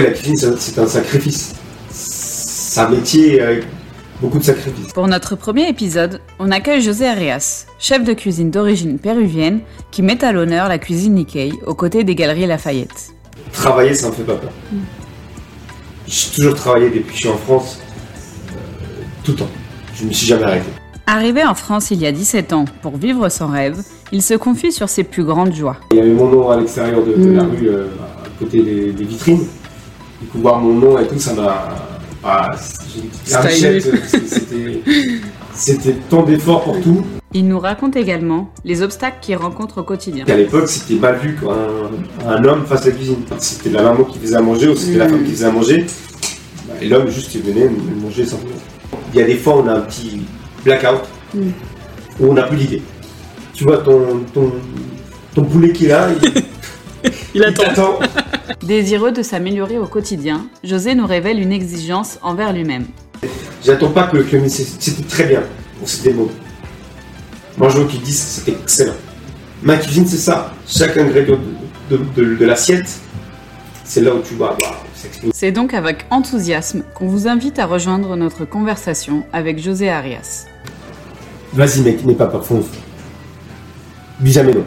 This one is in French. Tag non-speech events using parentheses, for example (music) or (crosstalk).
La cuisine, c'est un- sacrifice. C'est un métier avec beaucoup de sacrifices. Pour notre premier épisode, on accueille José Arias, chef de cuisine d'origine péruvienne, qui met à l'honneur la cuisine Nikkei aux côtés des galeries Lafayette. Travailler, ça me fait pas peur. J'ai toujours travaillé depuis que je suis en France, euh, tout le temps. Je me suis jamais arrêté. Arrivé en France il y a 17 ans pour vivre son rêve, il se confie sur ses plus grandes joies. Il y avait mon nom à l'extérieur de, de Mm. la rue, euh, à côté des, des vitrines. Du coup, voir mon nom et tout, ça m'a. Ah, que (laughs) C'était tant d'efforts pour tout. Il nous raconte également les obstacles qu'il rencontre au quotidien. À l'époque, c'était mal vu quand un, homme fasse la cuisine. C'était la maman qui faisait à manger ou c'était la Mm. femme qui faisait à manger. Bah, Et l'homme, juste, il venait manger simplement. Il y a des fois, on a un petit blackout Mm. où on n'a plus d'idée. Tu vois, ton, ton, ton poulet qui est là, il, Il il t'attend. Désireux de s'améliorer au quotidien, José nous révèle une exigence envers lui-même. J'attends pas que le cuisine, c'était très bien. On s'est des mots. Manger au qui c'était excellent. Ma cuisine, c'est ça. Chaque ingrédient de, de, de- de l'assiette, c'est là où tu vas voir. ça explose. C'est donc avec enthousiasme qu'on vous invite à rejoindre notre conversation avec José Arias. Vas-y, mec, n'aie pas peur, fonce. Dis jamais non.